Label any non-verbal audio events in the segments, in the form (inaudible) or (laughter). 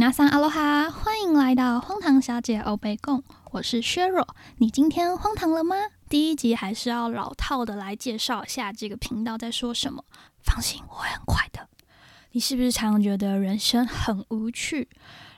娜桑阿罗哈，欢迎来到荒唐小姐欧贝贡，我是削弱。你今天荒唐了吗？第一集还是要老套的来介绍一下这个频道在说什么。放心，我会很快的。你是不是常常觉得人生很无趣？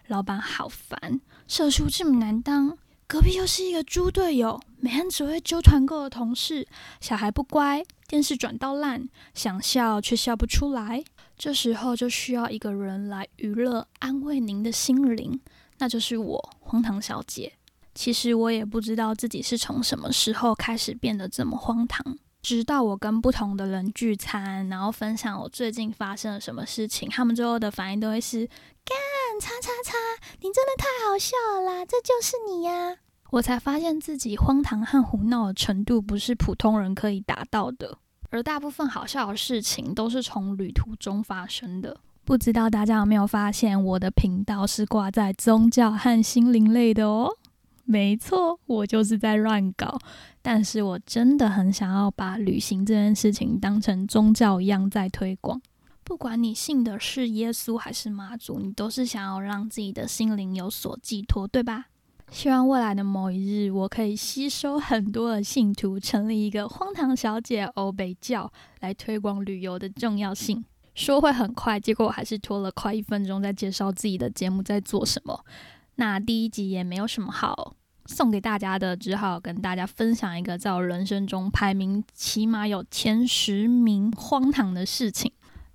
老板好烦，社畜这么难当，隔壁又是一个猪队友，每天只会揪团购的同事，小孩不乖，电视转到烂，想笑却笑不出来。这时候就需要一个人来娱乐、安慰您的心灵，那就是我，荒唐小姐。其实我也不知道自己是从什么时候开始变得这么荒唐。直到我跟不同的人聚餐，然后分享我最近发生了什么事情，他们最后的反应都会是“干叉叉叉，你真的太好笑了啦，这就是你呀！”我才发现自己荒唐和胡闹的程度不是普通人可以达到的，而大部分好笑的事情都是从旅途中发生的。不知道大家有没有发现，我的频道是挂在宗教和心灵类的哦。没错，我就是在乱搞。但是我真的很想要把旅行这件事情当成宗教一样在推广。不管你信的是耶稣还是妈祖，你都是想要让自己的心灵有所寄托，对吧？希望未来的某一日，我可以吸收很多的信徒，成立一个荒唐小姐欧北教，来推广旅游的重要性。说会很快，结果我还是拖了快一分钟在介绍自己的节目在做什么。那第一集也没有什么好。送给大家的，只好跟大家分享一个在我人生中排名起码有前十名荒唐的事情。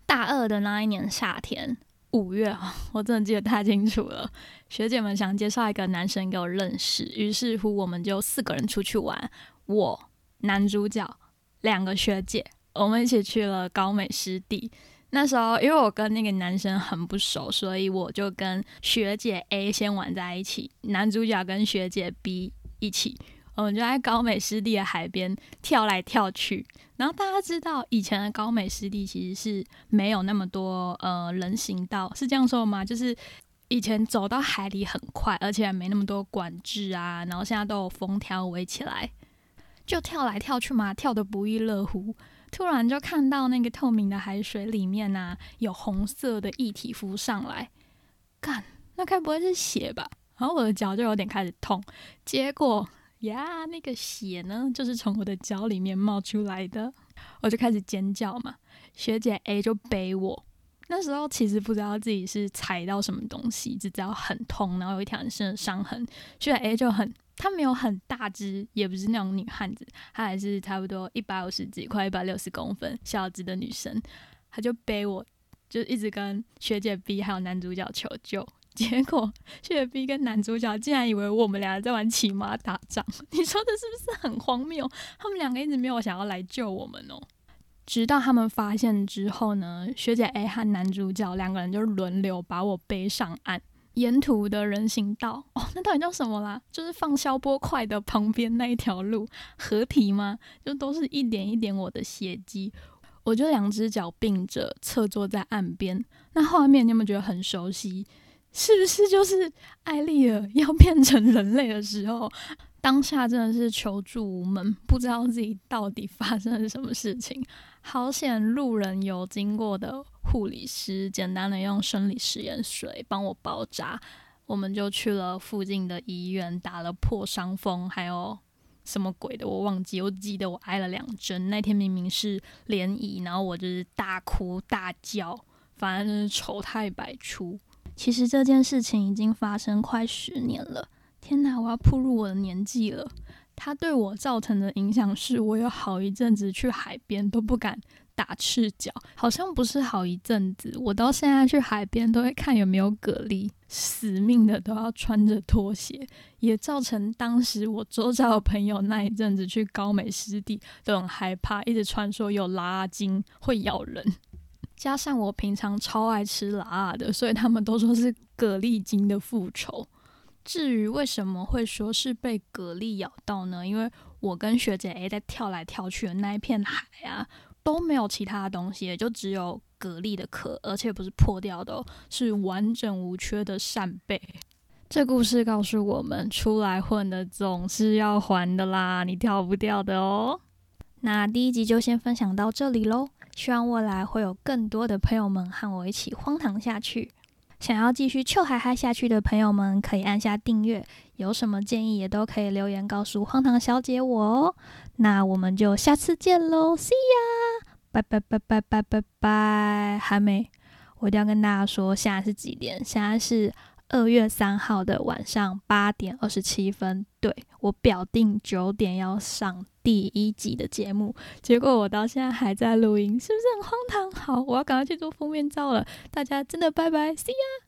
大二的那一年夏天，五月啊，(laughs) 我真的记得太清楚了。学姐们想介绍一个男生给我认识，于是乎我们就四个人出去玩。我男主角，两个学姐，我们一起去了高美湿地。那时候，因为我跟那个男生很不熟，所以我就跟学姐 A 先玩在一起，男主角跟学姐 B 一起，我们就在高美湿地的海边跳来跳去。然后大家知道，以前的高美湿地其实是没有那么多呃人行道，是这样说吗？就是以前走到海里很快，而且没那么多管制啊。然后现在都有封条围起来，就跳来跳去嘛，跳得不亦乐乎。突然就看到那个透明的海水里面呐，有红色的液体浮上来，干，那该不会是血吧？然后我的脚就有点开始痛，结果呀，那个血呢，就是从我的脚里面冒出来的，我就开始尖叫嘛。学姐 A 就背我，那时候其实不知道自己是踩到什么东西，只知道很痛，然后有一条很深的伤痕。学姐 A 就很。她没有很大只，也不是那种女汉子，她还是差不多一百五十几，快一百六十公分，小只的女生。她就背我，就一直跟学姐 B 还有男主角求救。(laughs) 结果学姐 B 跟男主角竟然以为我们俩在玩骑马打仗，你说的是不是很荒谬？他们两个一直没有想要来救我们哦。直到他们发现之后呢，学姐 A 和男主角两个人就轮流把我背上岸。沿途的人行道哦，那到底叫什么啦？就是放消波块的旁边那一条路，合体吗？就都是一点一点我的血迹，我就两只脚并着侧坐在岸边，那画面你有没有觉得很熟悉？是不是就是艾丽尔 (laughs) 要变成人类的时候？当下真的是求助无门，不知道自己到底发生了什么事情。好险，路人有经过的。护理师简单的用生理食盐水帮我包扎，我们就去了附近的医院打了破伤风，还有什么鬼的我忘记，我记得我挨了两针。那天明明是联谊，然后我就是大哭大叫，反正就是丑态百出。其实这件事情已经发生快十年了，天哪，我要步入我的年纪了。它对我造成的影响是我有好一阵子去海边都不敢。打赤脚好像不是好一阵子，我到现在去海边都会看有没有蛤蜊，死命的都要穿着拖鞋，也造成当时我周遭的朋友那一阵子去高美湿地都很害怕，一直传说有拉筋会咬人，加上我平常超爱吃辣的，所以他们都说是蛤蜊精的复仇。至于为什么会说是被蛤蜊咬到呢？因为我跟学姐 A 在跳来跳去的那一片海啊。都没有其他的东西，也就只有蛤蜊的壳，而且不是破掉的哦，是完整无缺的扇贝。这故事告诉我们，出来混的总是要还的啦，你跳不掉的哦。那第一集就先分享到这里喽，希望未来会有更多的朋友们和我一起荒唐下去。想要继续臭嗨嗨下去的朋友们，可以按下订阅。有什么建议也都可以留言告诉荒唐小姐我哦。那我们就下次见喽，See ya，拜拜拜拜拜拜拜。还没，我一定要跟大家说，现在是几点？现在是二月三号的晚上八点二十七分。对我表定九点要上第一集的节目，结果我到现在还在录音，是不是很荒唐？好，我要赶快去做封面照了。大家真的拜拜，See ya。